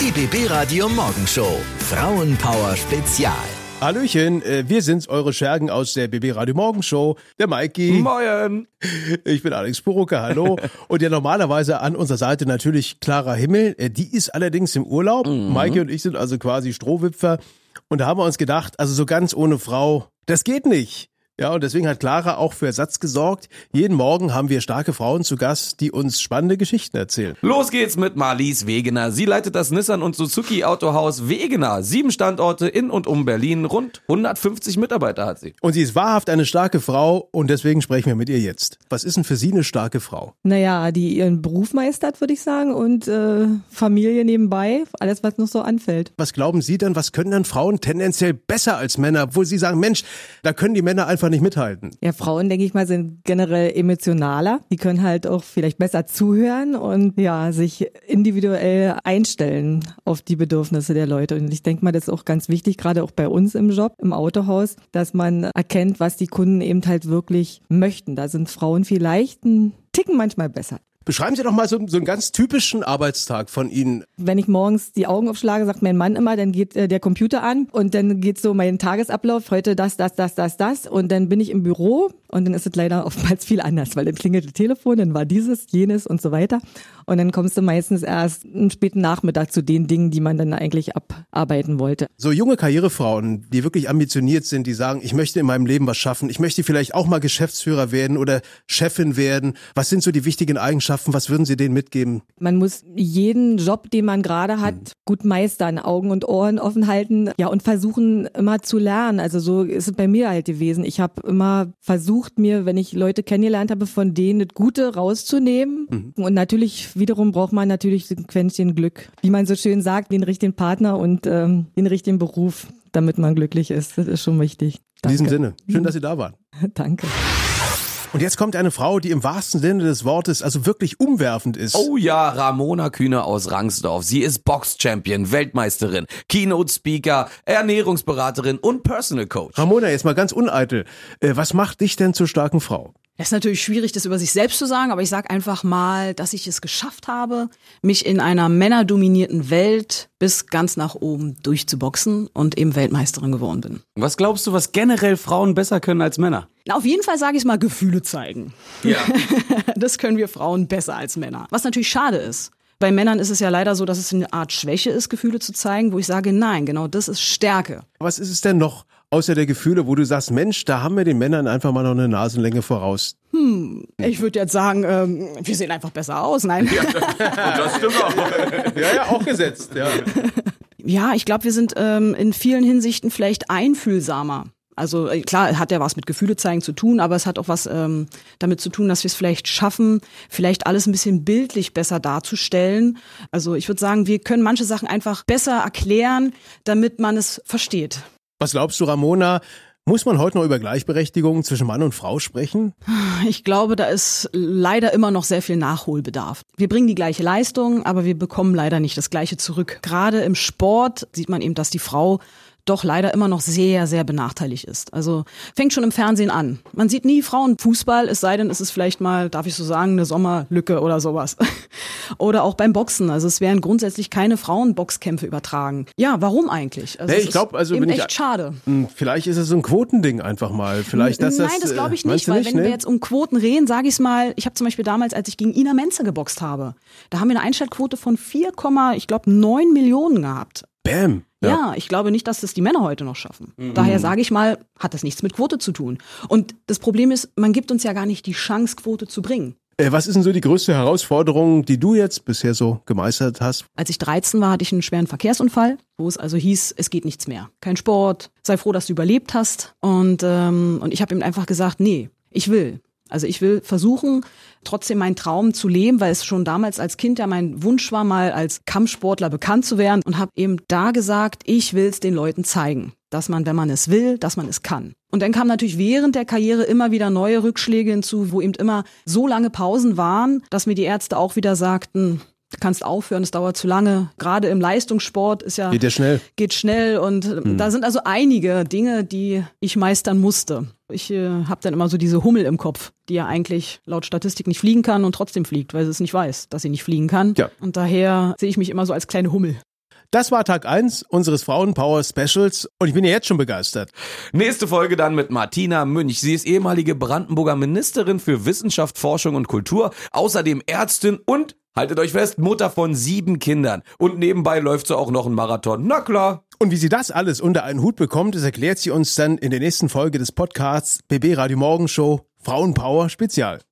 Die BB Radio Morgenshow. Frauenpower Spezial. Hallöchen, äh, wir sind's, eure Schergen aus der BB Radio Morgenshow. Der Maiki. Moin. Ich bin Alex Burucke, hallo. Und ja, normalerweise an unserer Seite natürlich Clara Himmel. Äh, Die ist allerdings im Urlaub. Mhm. Maiki und ich sind also quasi Strohwipfer. Und da haben wir uns gedacht, also so ganz ohne Frau, das geht nicht. Ja, und deswegen hat Clara auch für Ersatz gesorgt. Jeden Morgen haben wir starke Frauen zu Gast, die uns spannende Geschichten erzählen. Los geht's mit Marlies Wegener. Sie leitet das Nissan und Suzuki Autohaus Wegener. Sieben Standorte in und um Berlin. Rund 150 Mitarbeiter hat sie. Und sie ist wahrhaft eine starke Frau und deswegen sprechen wir mit ihr jetzt. Was ist denn für Sie eine starke Frau? Naja, die ihren Beruf meistert, würde ich sagen, und äh, Familie nebenbei, alles, was noch so anfällt. Was glauben Sie denn, was können dann Frauen tendenziell besser als Männer, obwohl Sie sagen, Mensch, da können die Männer einfach nicht mithalten? Ja, Frauen, denke ich mal, sind generell emotionaler. Die können halt auch vielleicht besser zuhören und ja, sich individuell einstellen auf die Bedürfnisse der Leute. Und ich denke mal, das ist auch ganz wichtig, gerade auch bei uns im Job, im Autohaus, dass man erkennt, was die Kunden eben halt wirklich möchten. Da sind Frauen vielleicht ein Ticken manchmal besser. Beschreiben Sie doch mal so, so einen ganz typischen Arbeitstag von Ihnen. Wenn ich morgens die Augen aufschlage, sagt mein Mann immer, dann geht äh, der Computer an und dann geht so mein Tagesablauf, heute das, das, das, das, das und dann bin ich im Büro und dann ist es leider oftmals viel anders, weil dann klingelt das Telefon, dann war dieses, jenes und so weiter und dann kommst du meistens erst einen späten Nachmittag zu den Dingen, die man dann eigentlich abarbeiten wollte. So junge Karrierefrauen, die wirklich ambitioniert sind, die sagen, ich möchte in meinem Leben was schaffen, ich möchte vielleicht auch mal Geschäftsführer werden oder Chefin werden. Was sind so die wichtigen Eigenschaften? Was würden Sie denen mitgeben? Man muss jeden Job, den man gerade hat, gut meistern, Augen und Ohren offen halten, ja und versuchen immer zu lernen. Also so ist es bei mir halt gewesen. Ich habe immer versucht, mir, wenn ich Leute kennengelernt habe, von denen das Gute rauszunehmen. Und natürlich wiederum braucht man natürlich ein Quäntchen Glück, wie man so schön sagt, den richtigen Partner und ähm, den richtigen Beruf, damit man glücklich ist. Das ist schon wichtig. In diesem Danke. Sinne, schön, dass Sie da waren. Danke. Und jetzt kommt eine Frau, die im wahrsten Sinne des Wortes also wirklich umwerfend ist. Oh ja, Ramona Kühne aus Rangsdorf. Sie ist Box-Champion, Weltmeisterin, Keynote-Speaker, Ernährungsberaterin und Personal Coach. Ramona, jetzt mal ganz uneitel. Äh, Was macht dich denn zur starken Frau? Es ist natürlich schwierig, das über sich selbst zu sagen, aber ich sage einfach mal, dass ich es geschafft habe, mich in einer männerdominierten Welt bis ganz nach oben durchzuboxen und eben Weltmeisterin geworden bin. Was glaubst du, was generell Frauen besser können als Männer? Na, Auf jeden Fall sage ich es mal, Gefühle zeigen. Ja. Das können wir Frauen besser als Männer. Was natürlich schade ist. Bei Männern ist es ja leider so, dass es eine Art Schwäche ist, Gefühle zu zeigen, wo ich sage, nein, genau das ist Stärke. Was ist es denn noch außer der Gefühle, wo du sagst, Mensch, da haben wir den Männern einfach mal noch eine Nasenlänge voraus? Ich würde jetzt sagen, ähm, wir sehen einfach besser aus. Nein. Das stimmt auch. Ja, ja, auch gesetzt, ja. Ja, ich glaube, wir sind ähm, in vielen Hinsichten vielleicht einfühlsamer. Also äh, klar, hat ja was mit Gefühle zeigen zu tun, aber es hat auch was ähm, damit zu tun, dass wir es vielleicht schaffen, vielleicht alles ein bisschen bildlich besser darzustellen. Also ich würde sagen, wir können manche Sachen einfach besser erklären, damit man es versteht. Was glaubst du, Ramona? Muss man heute noch über Gleichberechtigung zwischen Mann und Frau sprechen? Ich glaube, da ist leider immer noch sehr viel Nachholbedarf. Wir bringen die gleiche Leistung, aber wir bekommen leider nicht das gleiche zurück. Gerade im Sport sieht man eben, dass die Frau doch leider immer noch sehr, sehr benachteiligt ist. Also fängt schon im Fernsehen an. Man sieht nie Frauen Fußball, es sei denn, es ist vielleicht mal, darf ich so sagen, eine Sommerlücke oder sowas. Oder auch beim Boxen. Also es werden grundsätzlich keine Frauenboxkämpfe übertragen. Ja, warum eigentlich? Also Nee, es ich glaub, ist also eben wenn ich- echt schade. Hm, Vielleicht ist es so ein Quotending einfach mal. Vielleicht, dass Nein, das, das glaube ich äh, nicht, weil wenn ne? wir jetzt um Quoten reden, sage ich es mal, ich habe zum Beispiel damals, als ich gegen Ina Menze geboxt habe, da haben wir eine Einschaltquote von 4, ich glaube 9 Millionen gehabt. Bam. Ja. ich glaube nicht, dass das die Männer heute noch schaffen. Daher sage ich mal, hat das nichts mit Quote zu tun. Und das Problem ist, man gibt uns ja gar nicht die Chance, Quote zu bringen. Äh, Was ist denn so die größte Herausforderung, die du jetzt bisher so gemeistert hast? Als ich 13 war, hatte ich einen schweren Verkehrsunfall, wo es also hieß, es geht nichts mehr. Kein Sport, sei froh, dass du überlebt hast. Und, ähm, und ich habe ihm einfach gesagt, nee, ich will. Also ich will versuchen, trotzdem meinen Traum zu leben, weil es schon damals als Kind ja mein Wunsch war, mal als Kampfsportler bekannt zu werden und habe eben da gesagt, ich will es den Leuten zeigen, dass man, wenn man es will, dass man es kann. Und dann kamen natürlich während der Karriere immer wieder neue Rückschläge hinzu, wo eben immer so lange Pausen waren, dass mir die Ärzte auch wieder sagten, du kannst aufhören, es dauert zu lange. Gerade im Leistungssport ist ja Geht ja schnell. geht schnell und äh, da sind also einige Dinge, die ich meistern musste. Ich äh, habe dann immer so diese Hummel im Kopf, die ja eigentlich laut Statistik nicht fliegen kann und trotzdem fliegt, weil sie es nicht weiß, dass sie nicht fliegen kann. Ja. Und daher sehe ich mich immer so als kleine Hummel. Das war Tag 1 unseres Frauenpower Specials und ich bin ja jetzt schon begeistert. Nächste Folge dann mit Martina Münch. Sie ist ehemalige Brandenburger Ministerin für Wissenschaft, Forschung und Kultur, außerdem Ärztin und Haltet euch fest, Mutter von sieben Kindern. Und nebenbei läuft sie auch noch einen Marathon. Na klar. Und wie sie das alles unter einen Hut bekommt, das erklärt sie uns dann in der nächsten Folge des Podcasts BB Radio Morgen Show Frauenpower Spezial.